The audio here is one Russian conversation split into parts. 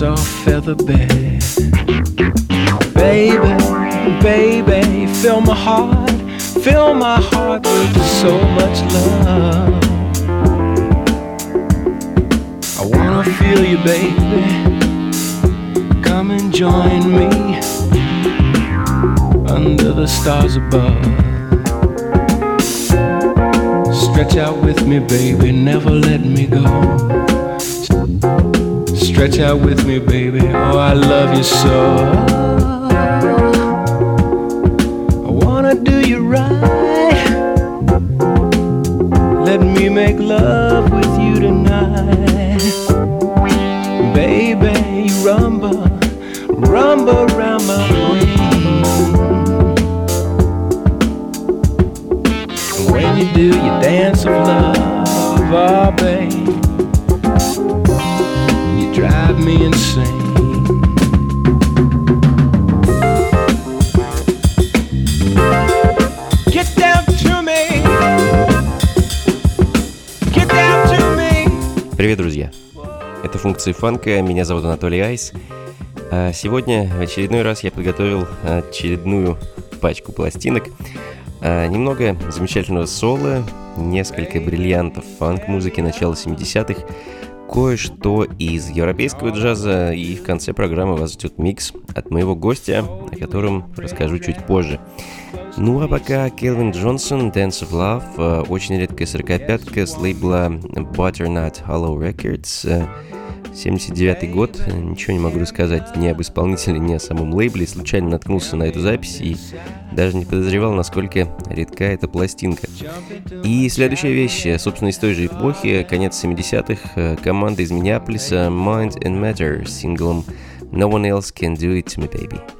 soft feather bed. Baby, baby, fill my heart, fill my heart with so much love. I wanna feel you, baby. Come and join me under the stars above. Stretch out with me, baby, never let me go. Stretch out with me, baby, oh, I love you so. I wanna do you right. Let me make love with you tonight. Baby, you rumble, rumble around my brain. When you do your dance of love, oh функции фанка, меня зовут Анатолий Айс. А Сегодня в очередной раз я подготовил очередную пачку пластинок. А, Немного замечательного соло, несколько бриллиантов фанк-музыки начала 70-х, кое-что из европейского джаза, и в конце программы вас ждет микс от моего гостя, о котором расскажу чуть позже. Ну а пока Келвин Джонсон, Dance of Love, э, очень редкая 45-ка с лейбла Butternut Hollow Records, э, 79 год, Э, ничего не могу рассказать ни об исполнителе, ни о самом лейбле, случайно наткнулся на эту запись и даже не подозревал, насколько редка эта пластинка. И следующая вещь, э, собственно, из той же эпохи, конец 70-х, э, команда из Миннеаполиса Mind and Matter с синглом No One Else Can Do It To Me Baby.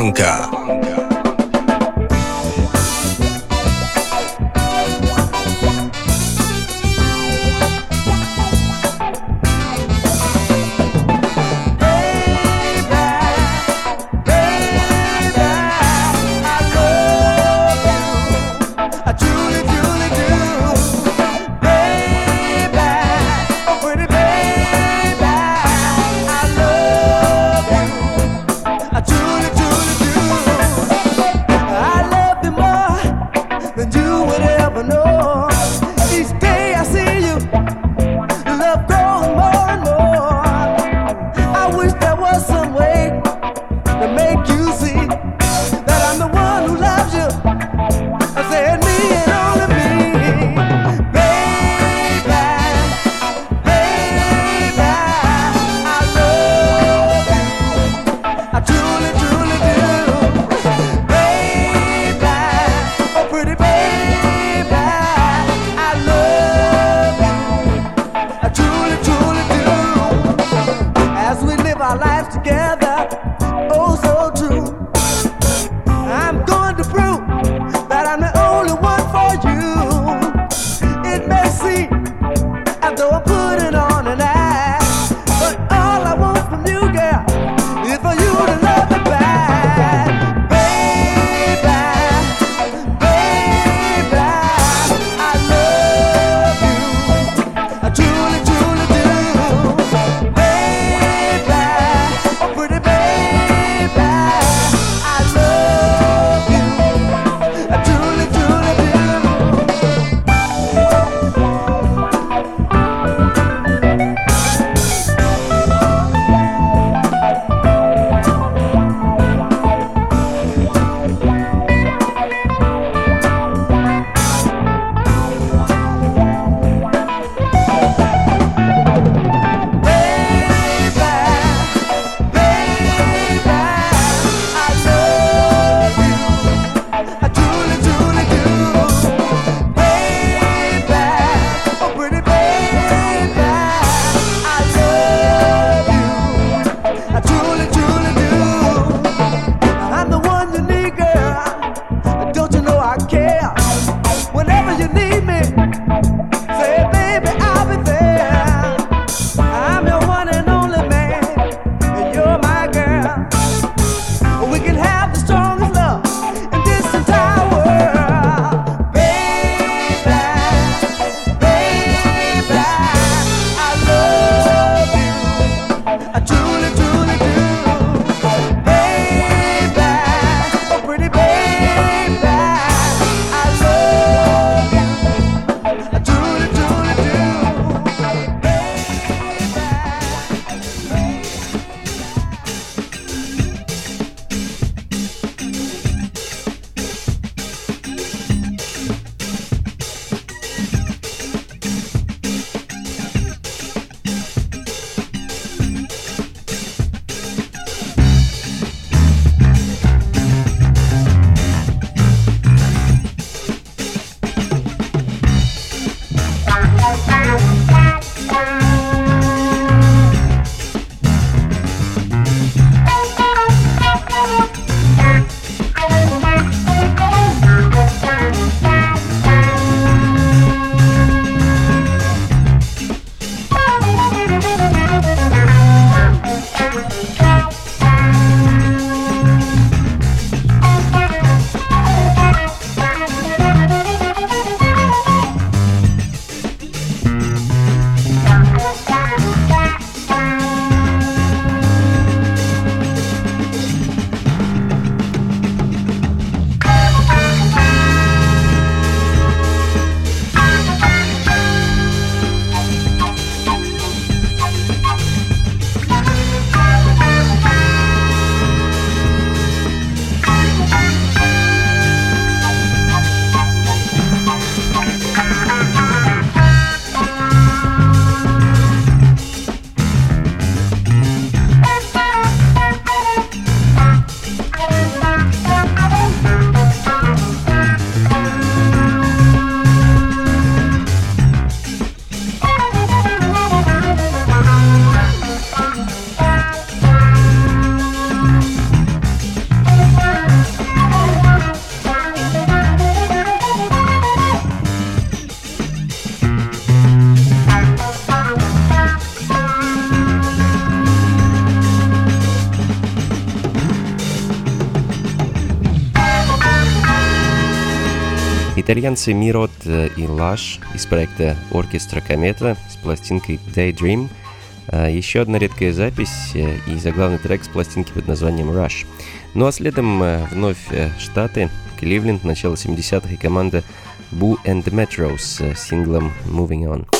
Franca. Итальянцы Мирот э, и Лаш из проекта «Оркестра Комета» с пластинкой «Daydream». А, Еще одна редкая запись э, и заглавный трек с пластинки под названием «Rush». Ну а следом э, вновь э, Штаты, Кливленд, начало 70-х и команда Boo and the Metro с э, синглом «Moving On».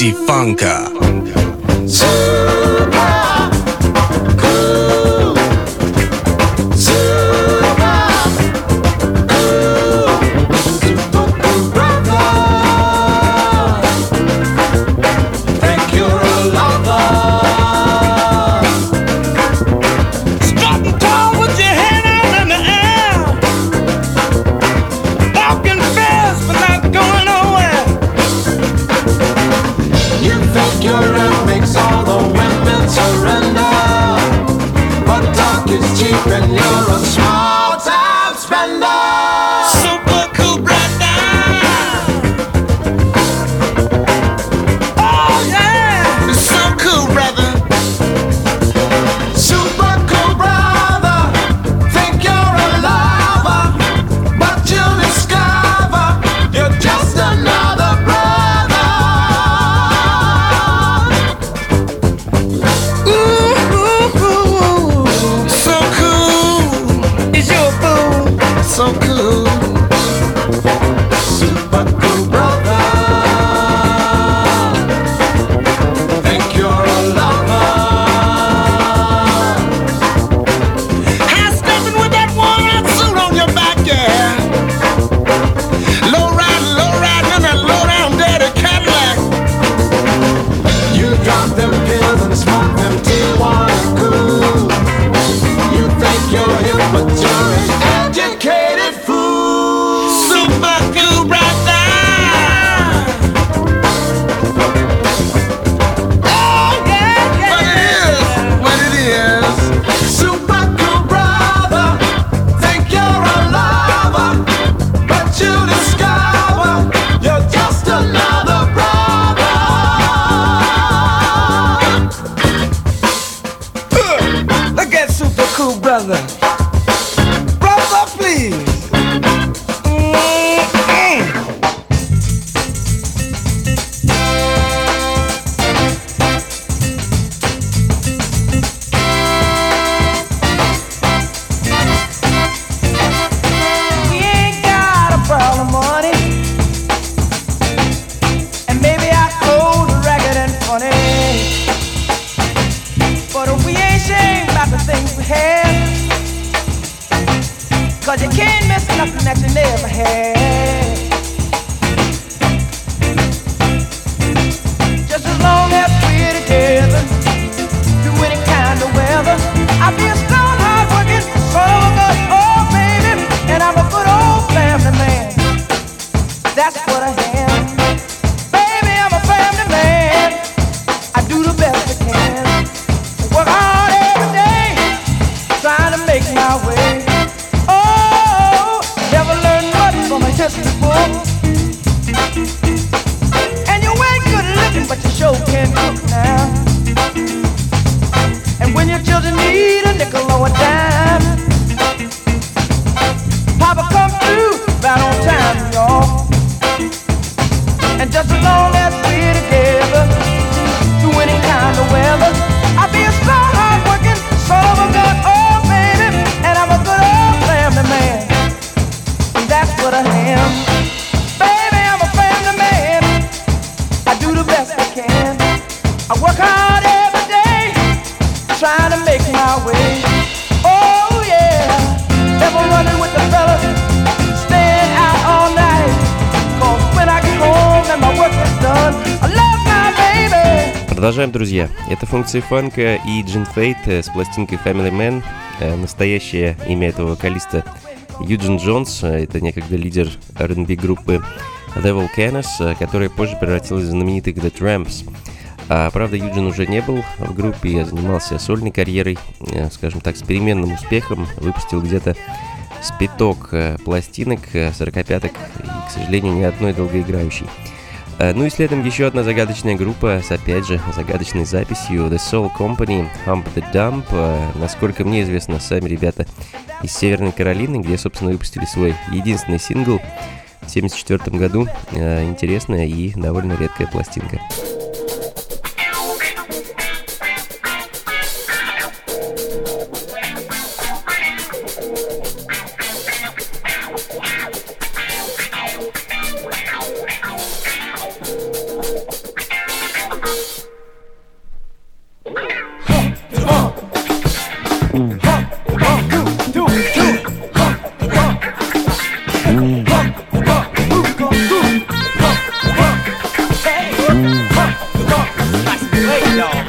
Sifanka. need a nickel or a dime. Продолжаем, друзья. Это функции фанка и Джин Фейт э, с пластинкой Family Man. Э, настоящее имя этого вокалиста Юджин Джонс. Э, это некогда лидер R&B группы The Volcanoes, которая позже превратилась в знаменитых The Tramps. А, правда, Юджин уже не был в группе, я занимался сольной карьерой, скажем так, с переменным успехом. Выпустил где-то спиток пластинок, сорокопяток и, к сожалению, ни одной долгоиграющей. Э, ну и следом еще одна загадочная группа с, опять же, загадочной записью The Soul Company, Hump the Dump. Э, насколько мне известно, сами ребята из Северной Каролины, где, собственно, выпустили свой единственный сингл в 1974 году. Э, интересная и довольно редкая пластинка. Lord.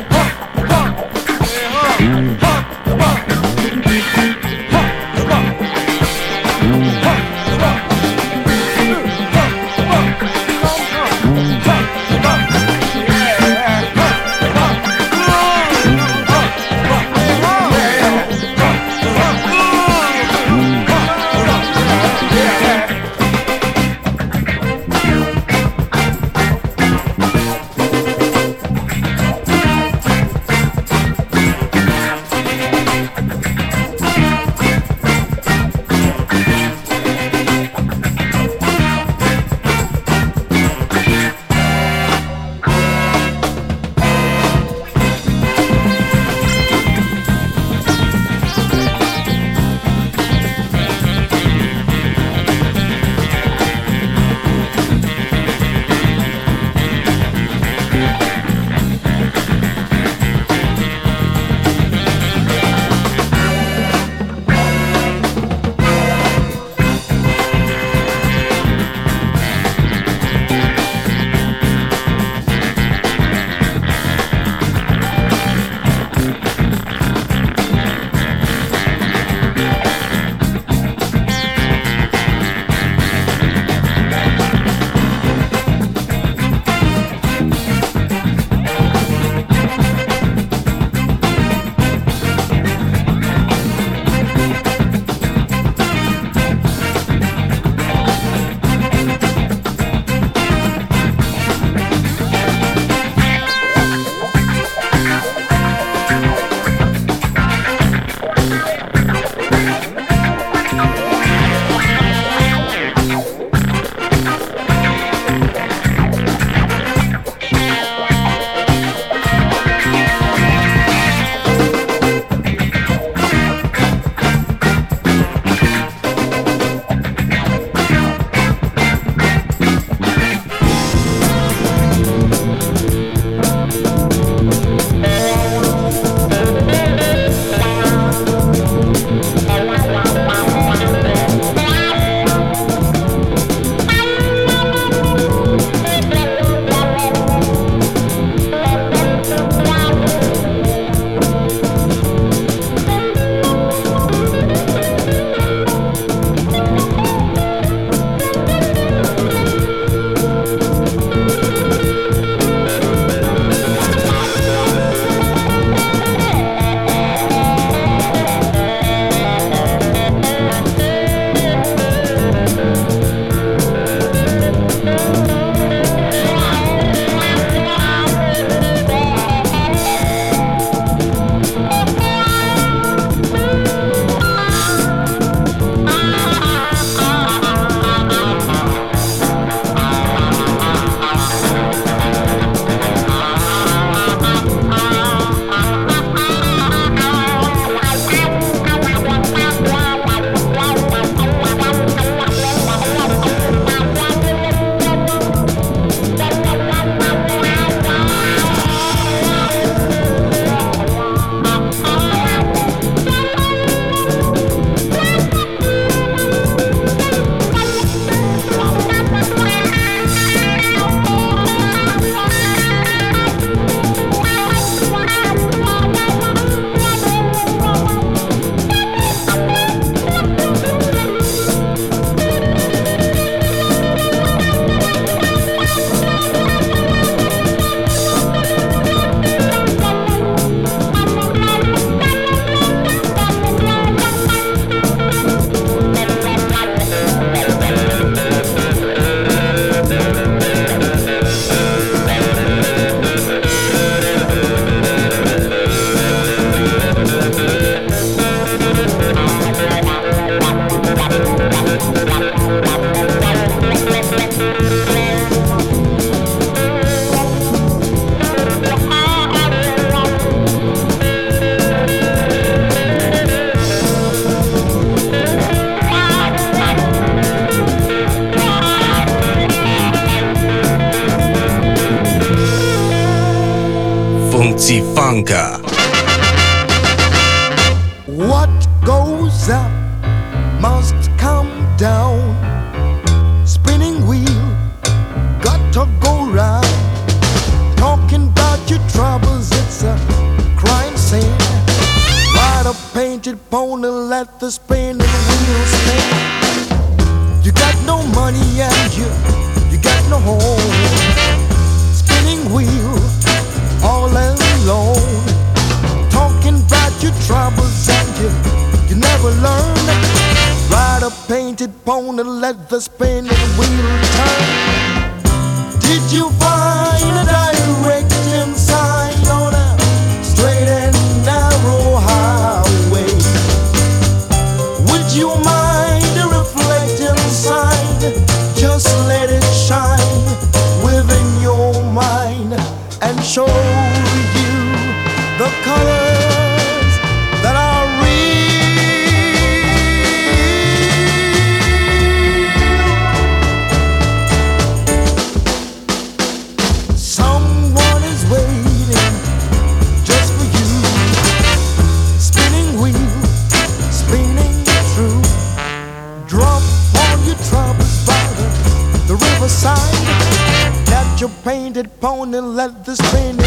down and let this pain do.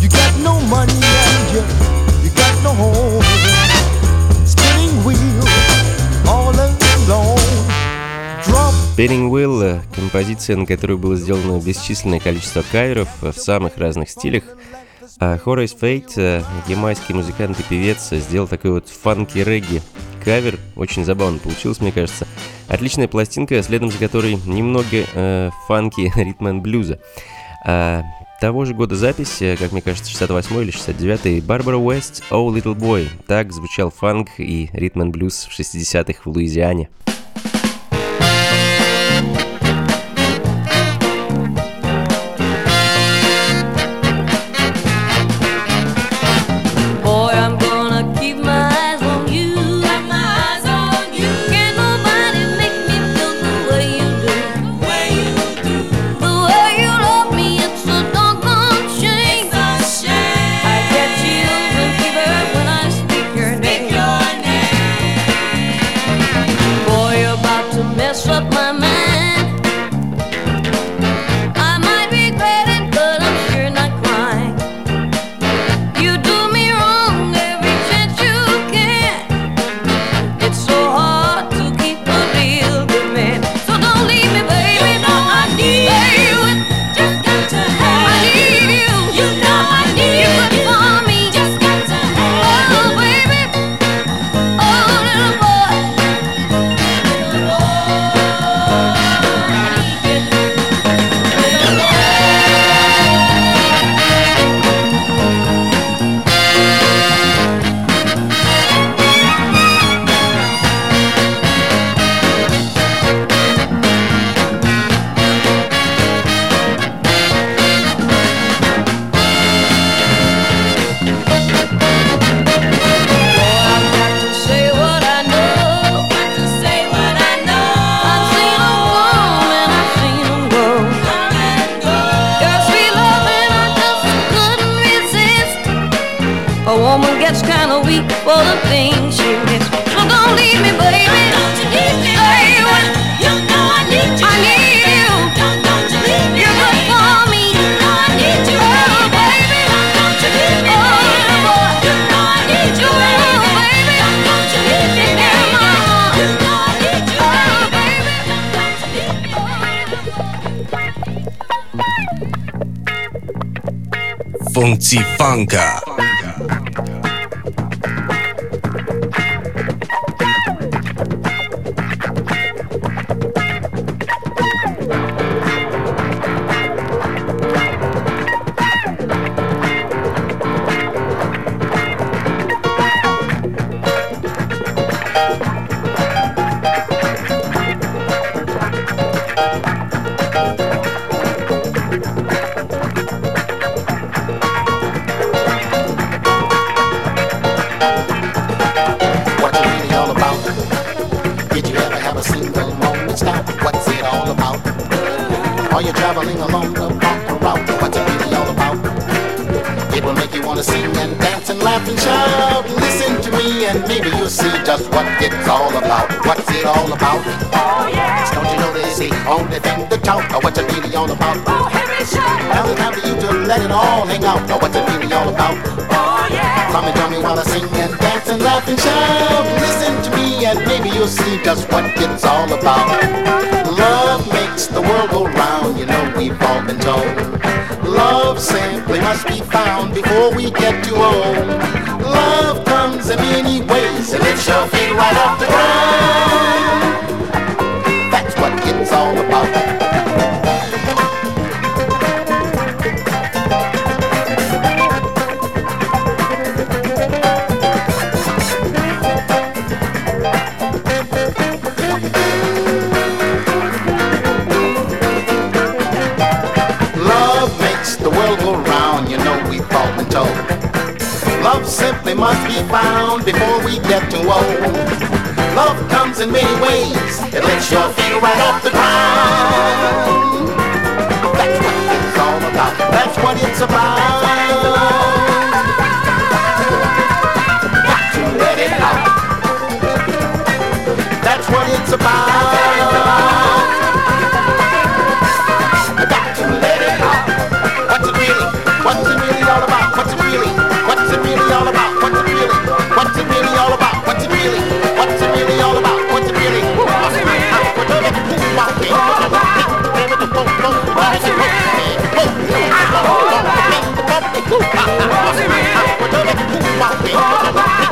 You got no money and you, you got no home. Spinning wheel all alone. Spinning Wheel — композиция, на которую было сделано бесчисленное количество каверов в самых разных стилях. А Horace Fate, ямайский музыкант и певец, сделал такой вот фанки-регги кавер. Очень забавно получилось, мне кажется. Отличная пластинка, следом за которой немного э, фанки ритмен блюза. А, того же года запись, э, как мне кажется, 68 или 69 Барбара Уэст «Oh Little Boy». Так звучал фанк и ритм блюз в 60-х в Луизиане. And maybe you'll see just what it's all about. What's it all about? Oh yeah. Don't you know that it's the only thing to talk or what's it really all about? Oh heavy shot. Now it's time for you to let it all hang out or what's it really all about? Oh yeah. Come and join me while I sing and dance and laugh and shout. Listen to me and maybe you'll see just what it's all about. Love makes the world go round, you know we've all been told. Love simply must be found before we get too old. Many ways, it lifts your feet right off the ground. Must be found before we get too old. Love comes in many ways, it lifts your feet right off the ground. That's what it's all about, that's what it's about. Got to let it out. That's what it's about. Oh,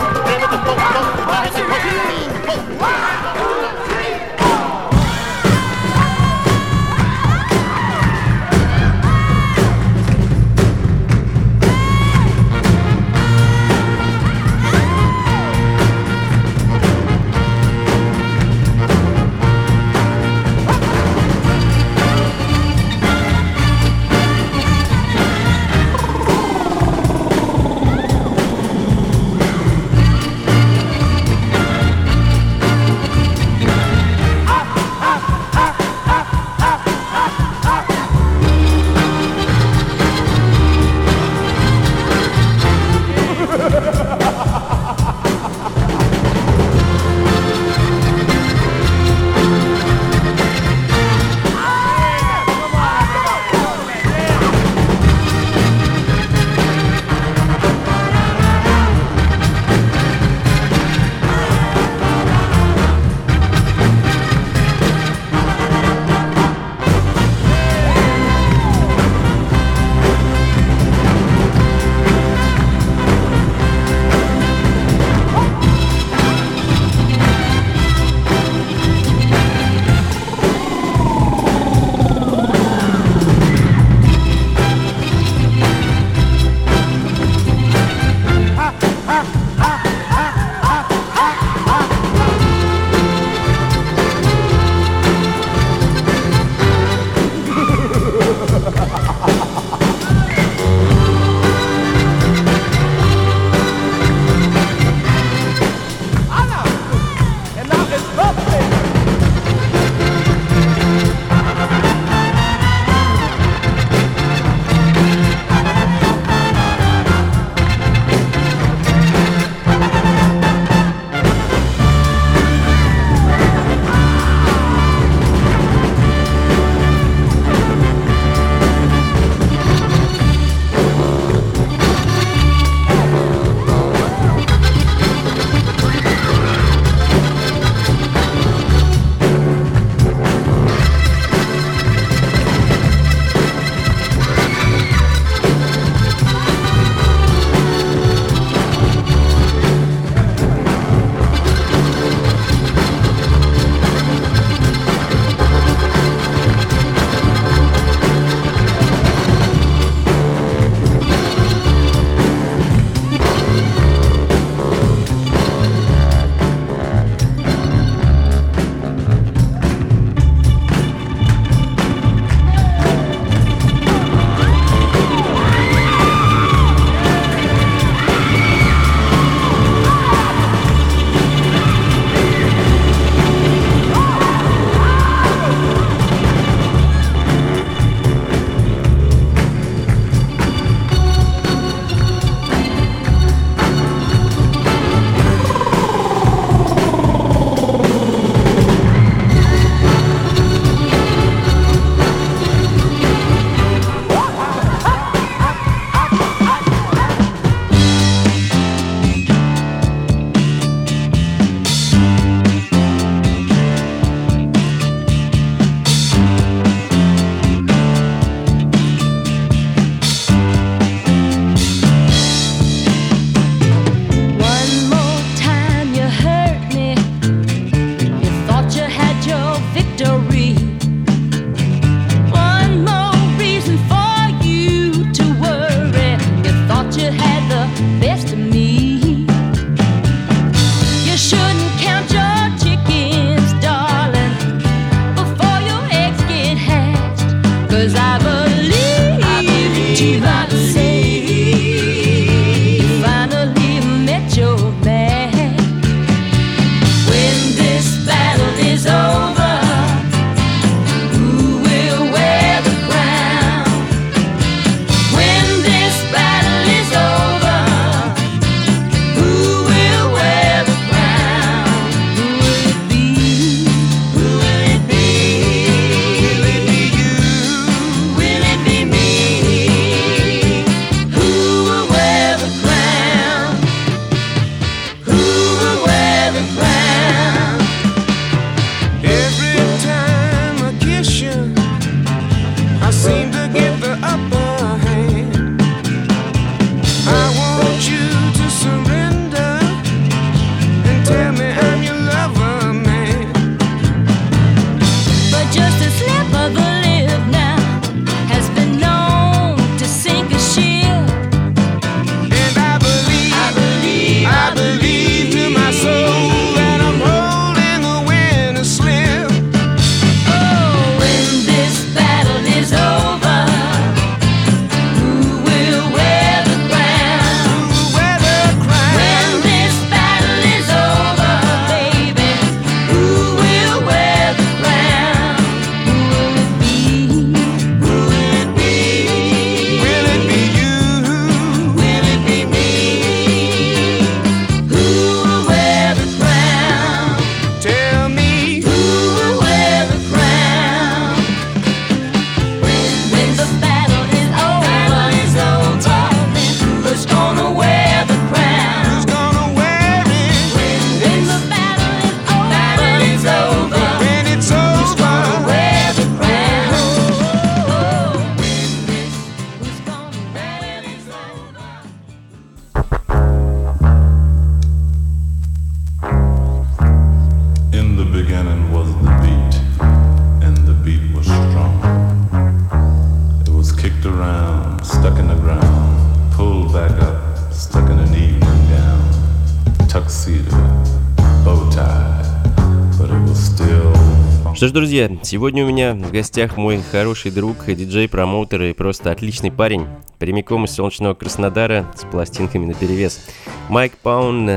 Что ж, друзья, сегодня у меня в гостях мой хороший друг, диджей-промоутер и просто отличный парень, прямиком из солнечного Краснодара с пластинками на перевес. Майк Паун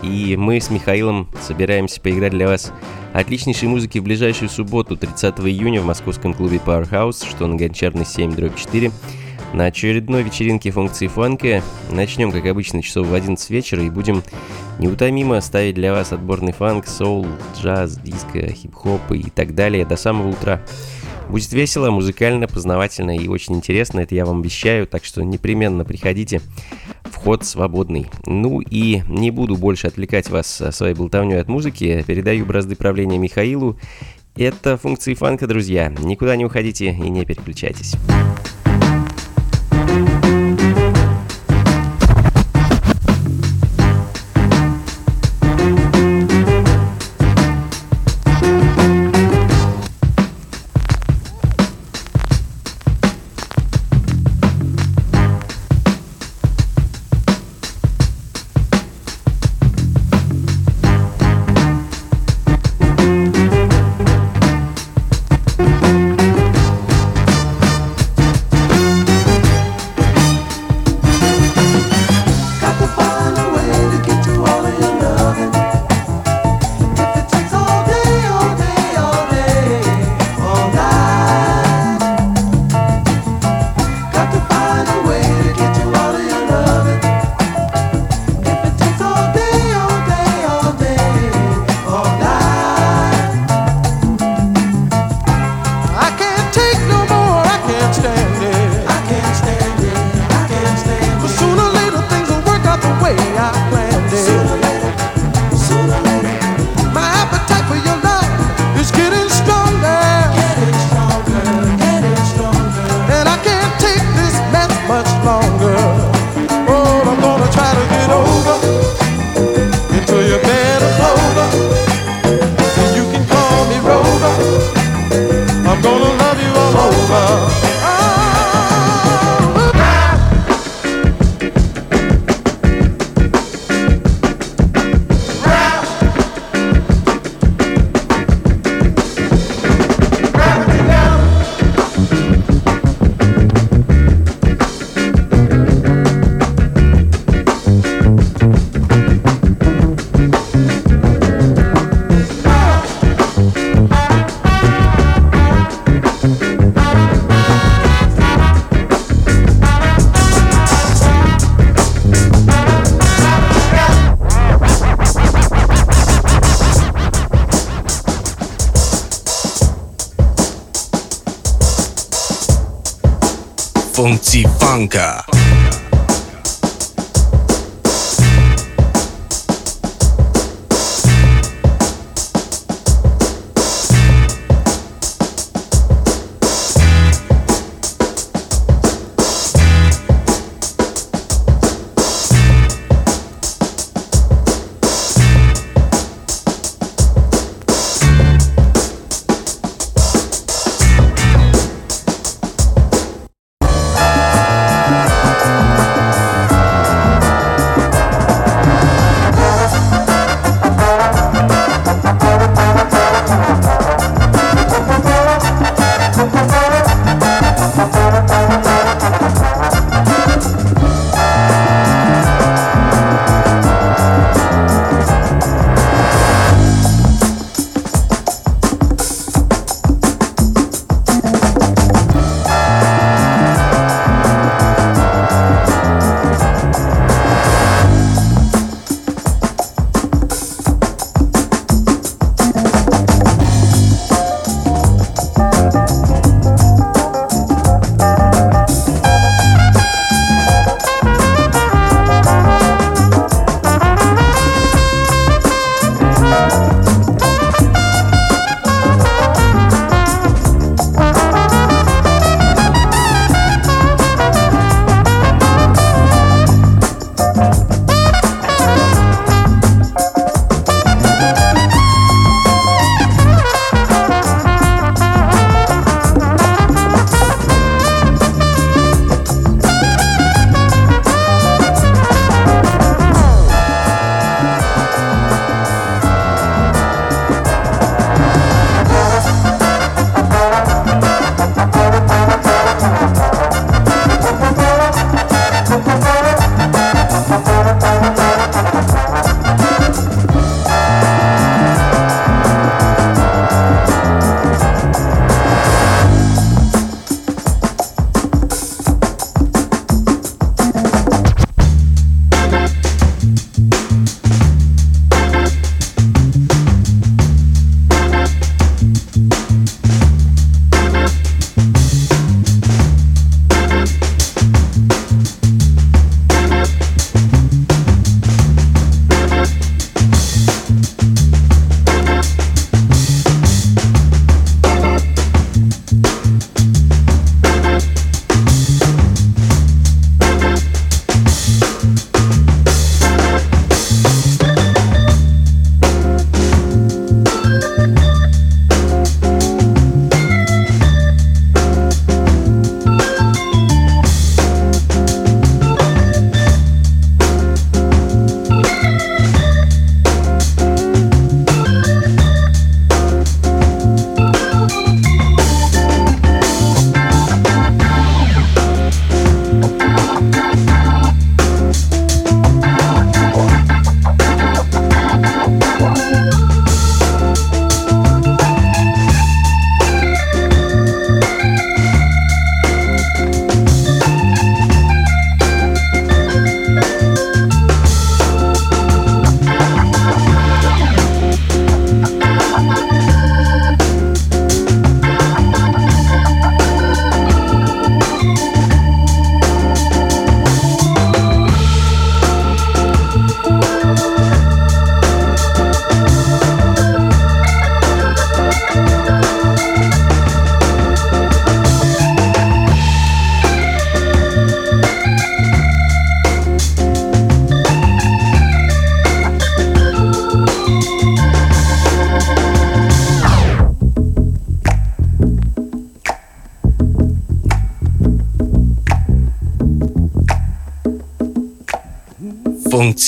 и мы с Михаилом собираемся поиграть для вас отличнейшей музыки в ближайшую субботу, 30 июня в московском клубе Powerhouse, что на Гончарной 7, дробь 4. На очередной вечеринке функции фанка начнем, как обычно, часов в 11 вечера и будем неутомимо ставить для вас отборный фанк, соул, джаз, диско, хип-хоп и так далее до самого утра. Будет весело, музыкально, познавательно и очень интересно, это я вам обещаю, так что непременно приходите. Вход свободный. Ну и не буду больше отвлекать вас своей болтовней от музыки, передаю бразды правления Михаилу. Это функции фанка, друзья. Никуда не уходите и не переключайтесь.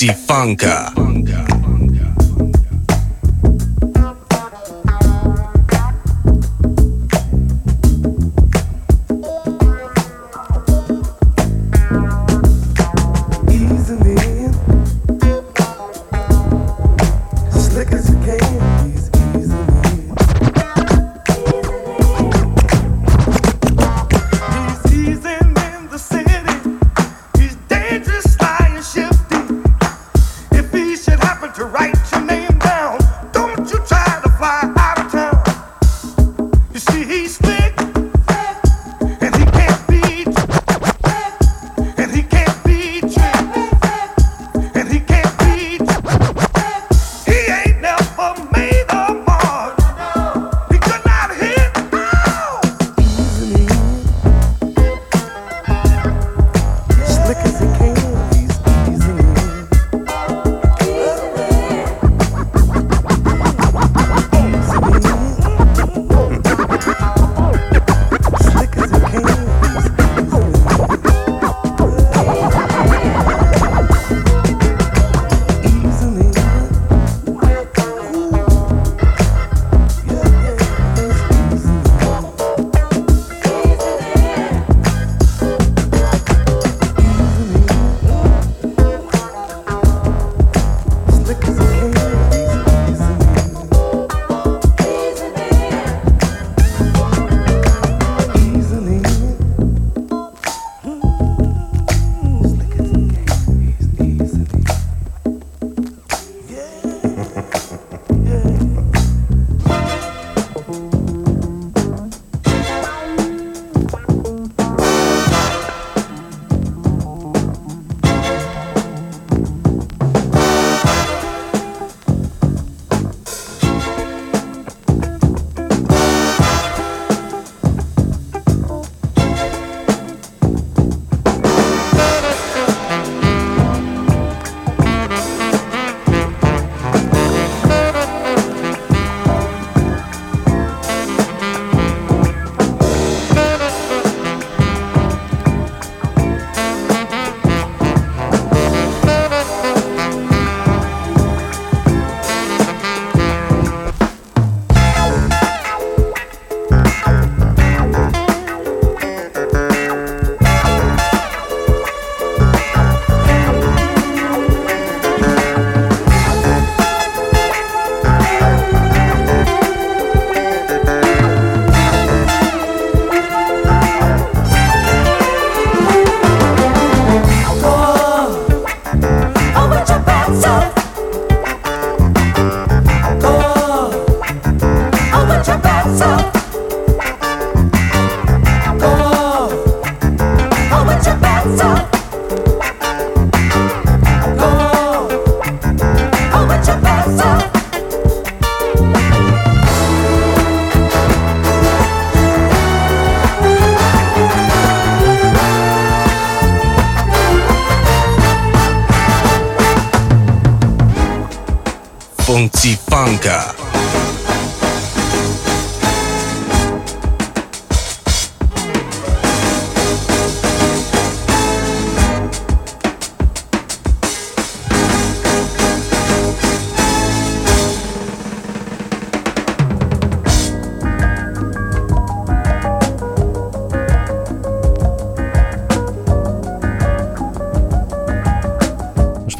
Funka.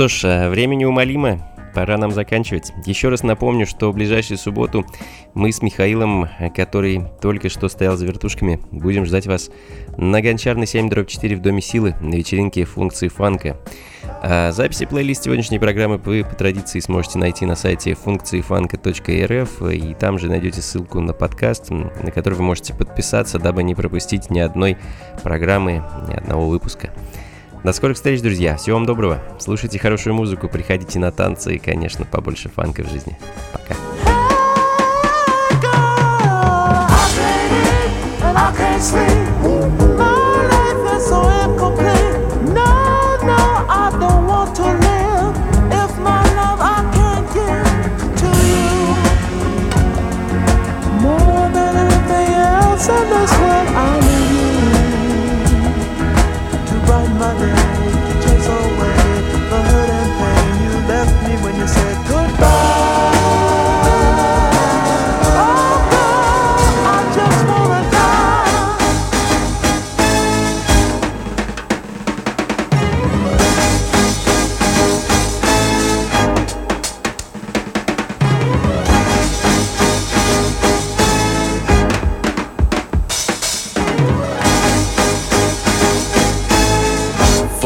Что ж, э, время неумолимо. Пора нам заканчивать. Еще раз напомню, что в ближайшую субботу мы с Михаилом, э, который только что стоял за вертушками, будем ждать вас на Гончарной 7 дробь 4 в Доме Силы на вечеринке функции фанка. А записи плейлист сегодняшней программы вы по традиции сможете найти на сайте функциифанка.рф и там же найдете ссылку на подкаст, на который вы можете подписаться, дабы не пропустить ни одной программы, ни одного выпуска. До скорых встреч, друзья. Всего вам доброго. Слушайте хорошую музыку, приходите на танцы и, конечно, побольше фанка в жизни. Пока. I can't sleep.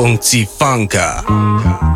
用 g f u n k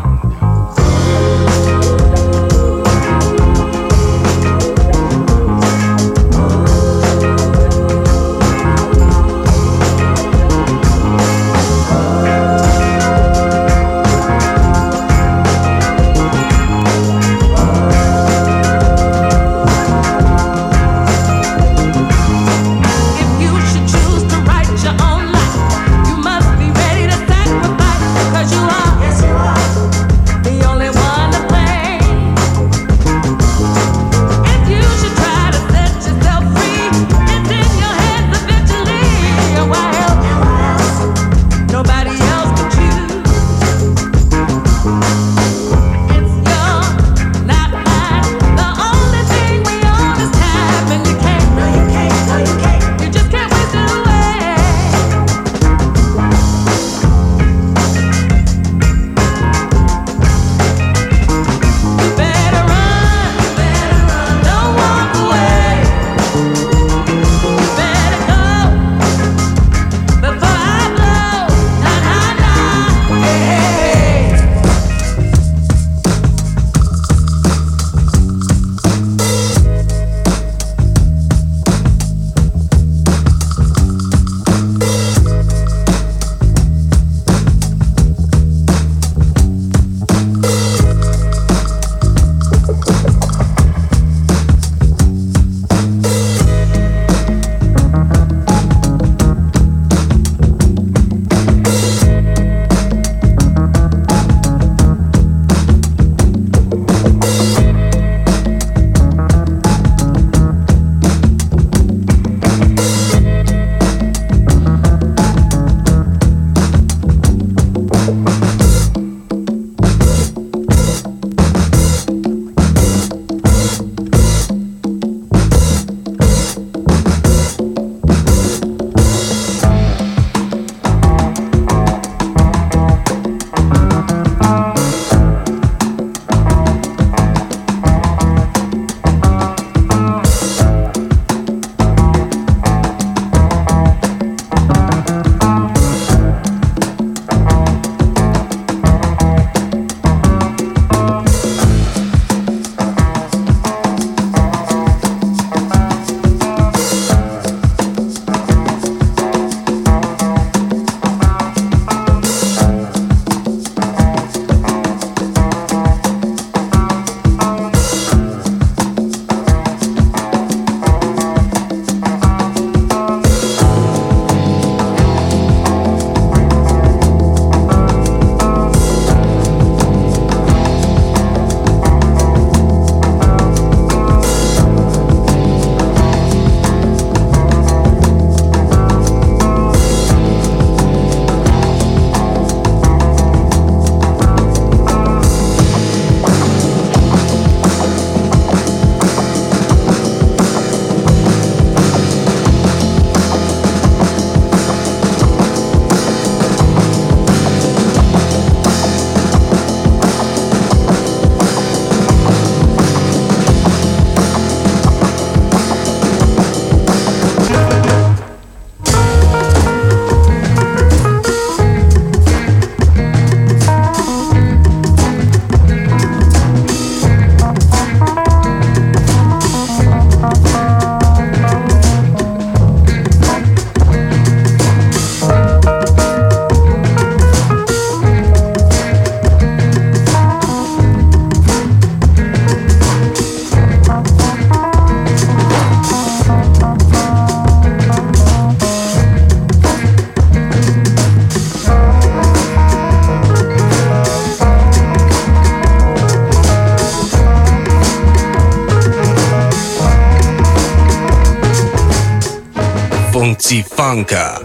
忘记放假。